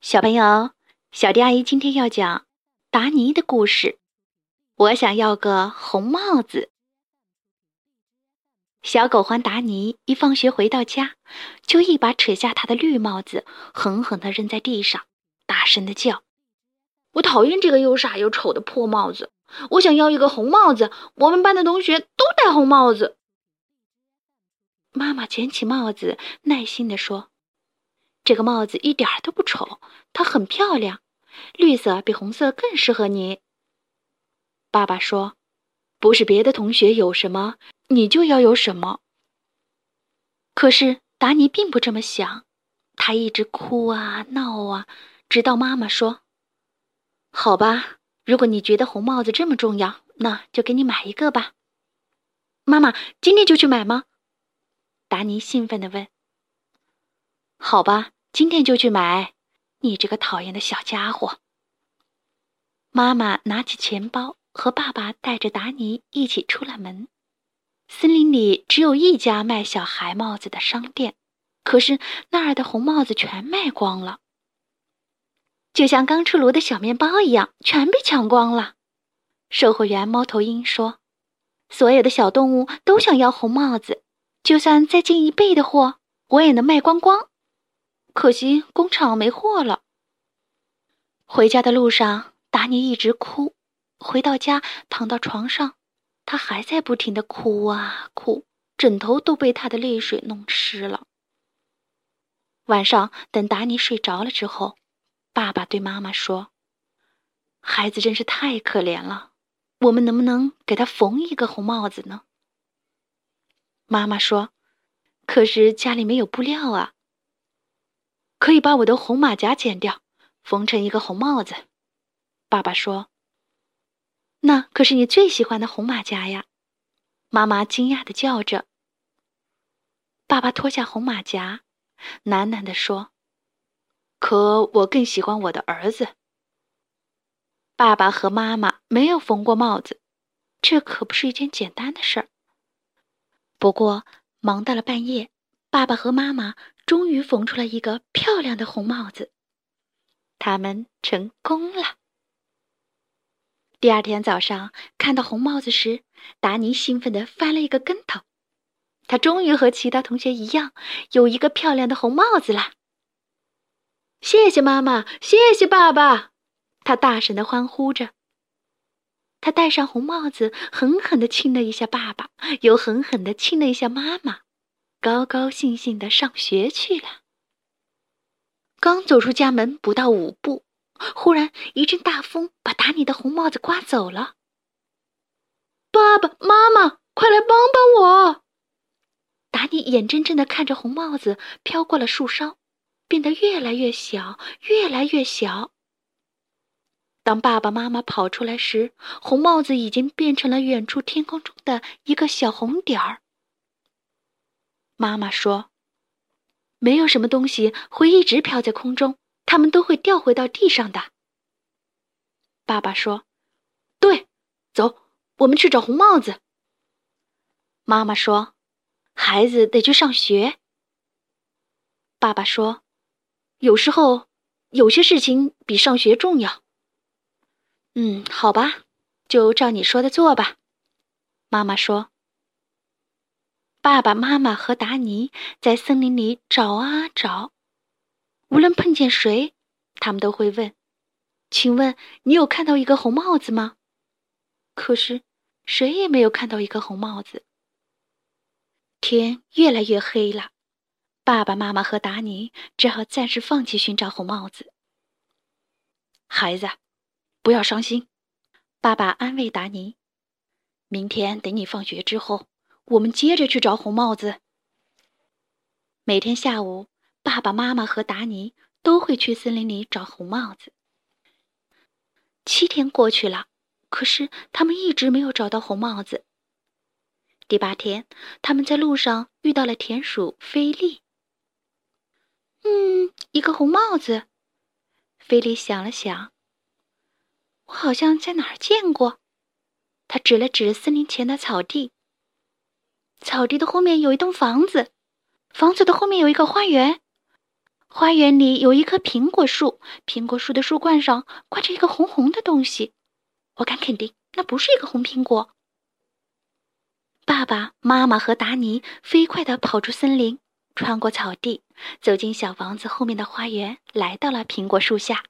小朋友，小迪阿姨今天要讲达尼的故事。我想要个红帽子。小狗獾达尼一放学回到家，就一把扯下他的绿帽子，狠狠地扔在地上，大声地叫：“我讨厌这个又傻又丑的破帽子！我想要一个红帽子！我们班的同学都戴红帽子。”妈妈捡起帽子，耐心地说。这个帽子一点都不丑，它很漂亮，绿色比红色更适合你。爸爸说：“不是别的同学有什么，你就要有什么。”可是达尼并不这么想，他一直哭啊闹啊，直到妈妈说：“好吧，如果你觉得红帽子这么重要，那就给你买一个吧。”妈妈，今天就去买吗？达尼兴奋地问。“好吧。”今天就去买，你这个讨厌的小家伙！妈妈拿起钱包，和爸爸带着达尼一起出了门。森林里只有一家卖小孩帽子的商店，可是那儿的红帽子全卖光了，就像刚出炉的小面包一样，全被抢光了。售货员猫头鹰说：“所有的小动物都想要红帽子，就算再进一倍的货，我也能卖光光。”可惜工厂没货了。回家的路上，达尼一直哭。回到家，躺到床上，他还在不停的哭啊哭，枕头都被他的泪水弄湿了。晚上，等达尼睡着了之后，爸爸对妈妈说：“孩子真是太可怜了，我们能不能给他缝一个红帽子呢？”妈妈说：“可是家里没有布料啊。”可以把我的红马甲剪掉，缝成一个红帽子。爸爸说：“那可是你最喜欢的红马甲呀！”妈妈惊讶的叫着。爸爸脱下红马甲，喃喃地说：“可我更喜欢我的儿子。”爸爸和妈妈没有缝过帽子，这可不是一件简单的事儿。不过忙到了半夜，爸爸和妈妈。终于缝出了一个漂亮的红帽子，他们成功了。第二天早上看到红帽子时，达尼兴奋地翻了一个跟头，他终于和其他同学一样有一个漂亮的红帽子了。谢谢妈妈，谢谢爸爸，他大声地欢呼着。他戴上红帽子，狠狠地亲了一下爸爸，又狠狠地亲了一下妈妈。高高兴兴的上学去了。刚走出家门不到五步，忽然一阵大风把达尼的红帽子刮走了。爸爸妈妈，快来帮帮我！达尼眼睁睁的看着红帽子飘过了树梢，变得越来越小，越来越小。当爸爸妈妈跑出来时，红帽子已经变成了远处天空中的一个小红点儿。妈妈说：“没有什么东西会一直飘在空中，它们都会掉回到地上的。”爸爸说：“对，走，我们去找红帽子。”妈妈说：“孩子得去上学。”爸爸说：“有时候，有些事情比上学重要。”嗯，好吧，就照你说的做吧。”妈妈说。爸爸妈妈和达尼在森林里找啊找，无论碰见谁，他们都会问：“请问你有看到一个红帽子吗？”可是谁也没有看到一个红帽子。天越来越黑了，爸爸妈妈和达尼只好暂时放弃寻找红帽子。孩子，不要伤心，爸爸安慰达尼：“明天等你放学之后。”我们接着去找红帽子。每天下午，爸爸妈妈和达尼都会去森林里找红帽子。七天过去了，可是他们一直没有找到红帽子。第八天，他们在路上遇到了田鼠菲利。嗯，一个红帽子。菲利想了想，我好像在哪儿见过。他指了指森林前的草地。草地的后面有一栋房子，房子的后面有一个花园。花园里有一棵苹果树，苹果树的树冠上挂着一个红红的东西。我敢肯定，那不是一个红苹果。爸爸妈妈和达尼飞快地跑出森林，穿过草地，走进小房子后面的花园，来到了苹果树下。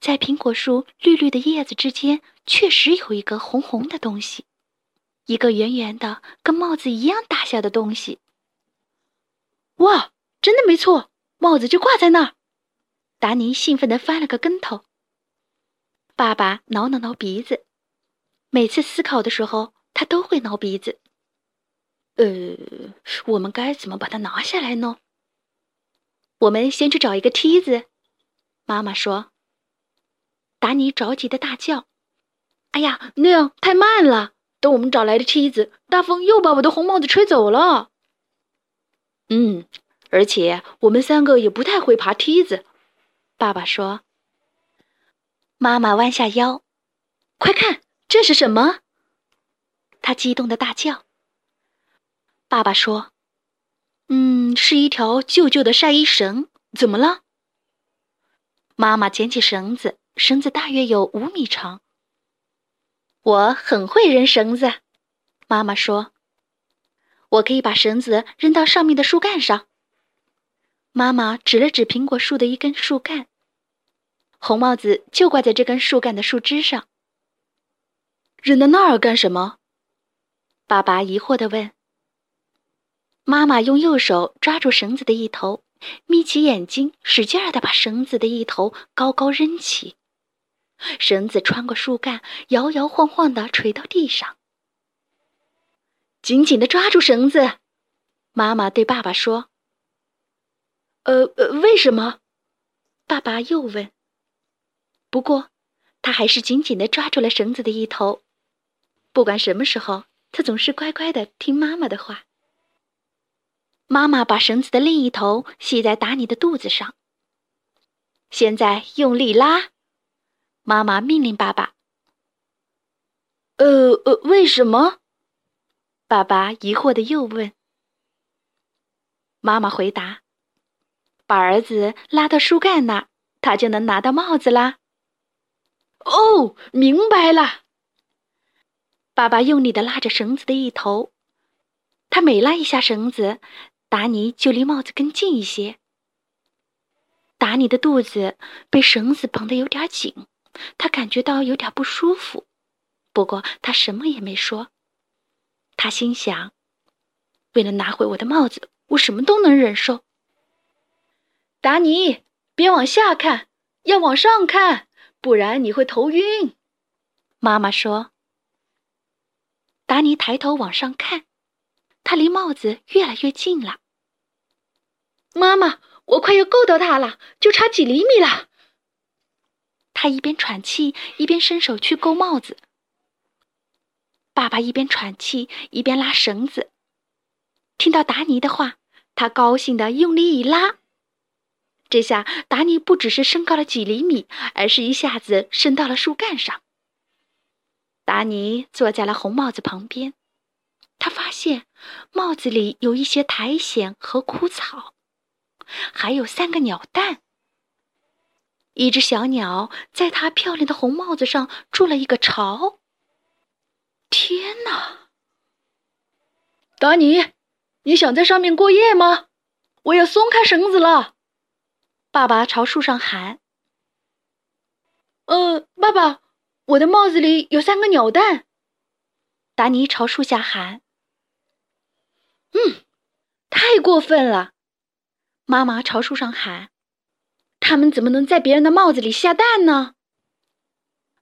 在苹果树绿绿的叶子之间，确实有一个红红的东西，一个圆圆的、跟帽子一样大小的东西。哇，真的没错，帽子就挂在那儿！达尼兴奋地翻了个跟头。爸爸挠了挠鼻子，每次思考的时候，他都会挠鼻子。呃，我们该怎么把它拿下来呢？我们先去找一个梯子。妈妈说。达尼着急的大叫：“哎呀，那样太慢了！等我们找来的梯子，大风又把我的红帽子吹走了。”嗯，而且我们三个也不太会爬梯子。爸爸说。妈妈弯下腰，快看，这是什么？他激动的大叫。爸爸说：“嗯，是一条旧旧的晒衣绳。怎么了？”妈妈捡起绳子，绳子大约有五米长。我很会扔绳子，妈妈说：“我可以把绳子扔到上面的树干上。”妈妈指了指苹果树的一根树干。红帽子就挂在这根树干的树枝上。扔到那儿干什么？爸爸疑惑地问。妈妈用右手抓住绳子的一头，眯起眼睛，使劲儿地把绳子的一头高高扔起。绳子穿过树干，摇摇晃晃地垂到地上。紧紧地抓住绳子，妈妈对爸爸说：“呃呃，为什么？”爸爸又问。不过，他还是紧紧地抓住了绳子的一头。不管什么时候，他总是乖乖地听妈妈的话。妈妈把绳子的另一头系在达尼的肚子上。现在用力拉，妈妈命令爸爸。呃呃，为什么？爸爸疑惑的又问。妈妈回答：“把儿子拉到树干那儿，他就能拿到帽子啦。”哦，明白了。爸爸用力的拉着绳子的一头，他每拉一下绳子，达尼就离帽子更近一些。达尼的肚子被绳子绑得有点紧，他感觉到有点不舒服，不过他什么也没说。他心想：为了拿回我的帽子，我什么都能忍受。达尼，别往下看，要往上看。不然你会头晕，妈妈说。达尼抬头往上看，他离帽子越来越近了。妈妈，我快要够到它了，就差几厘米了。他一边喘气，一边伸手去够帽子。爸爸一边喘气，一边拉绳子。听到达尼的话，他高兴的用力一拉。这下达尼不只是升高了几厘米，而是一下子升到了树干上。达尼坐在了红帽子旁边，他发现帽子里有一些苔藓和枯草，还有三个鸟蛋。一只小鸟在它漂亮的红帽子上筑了一个巢。天哪！达尼，你想在上面过夜吗？我要松开绳子了。爸爸朝树上喊：“呃，爸爸，我的帽子里有三个鸟蛋。”达尼朝树下喊：“嗯，太过分了！”妈妈朝树上喊：“他们怎么能在别人的帽子里下蛋呢？”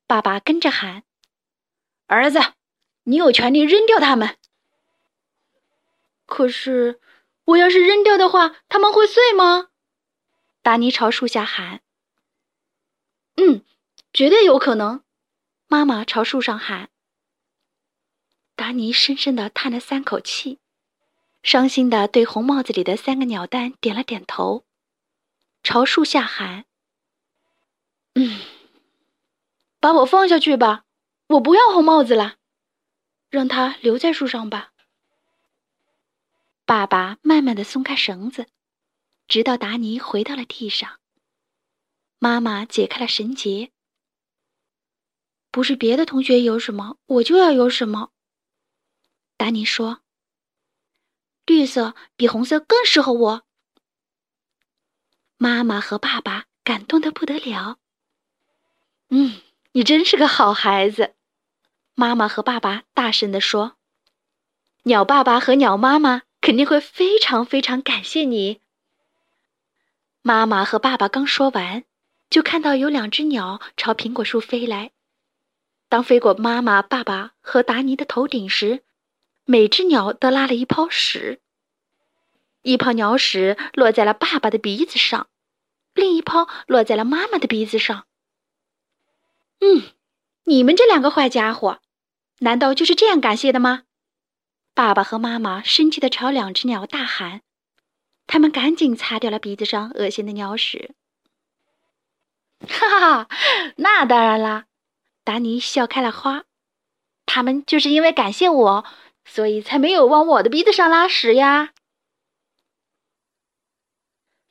爸爸跟着喊：“儿子，你有权利扔掉它们。”可是，我要是扔掉的话，它们会碎吗？达尼朝树下喊：“嗯，绝对有可能。”妈妈朝树上喊。达尼深深的叹了三口气，伤心的对红帽子里的三个鸟蛋点了点头，朝树下喊：“嗯，把我放下去吧，我不要红帽子了，让它留在树上吧。”爸爸慢慢的松开绳子。直到达尼回到了地上。妈妈解开了绳结。不是别的同学有什么，我就要有什么。达尼说：“绿色比红色更适合我。”妈妈和爸爸感动的不得了。嗯，你真是个好孩子。妈妈和爸爸大声地说：“鸟爸爸和鸟妈妈肯定会非常非常感谢你。”妈妈和爸爸刚说完，就看到有两只鸟朝苹果树飞来。当飞过妈妈、爸爸和达尼的头顶时，每只鸟都拉了一泡屎。一泡鸟屎落在了爸爸的鼻子上，另一泡落在了妈妈的鼻子上。嗯，你们这两个坏家伙，难道就是这样感谢的吗？爸爸和妈妈生气地朝两只鸟大喊。他们赶紧擦掉了鼻子上恶心的鸟屎。哈哈，那当然啦！达尼笑开了花。他们就是因为感谢我，所以才没有往我的鼻子上拉屎呀。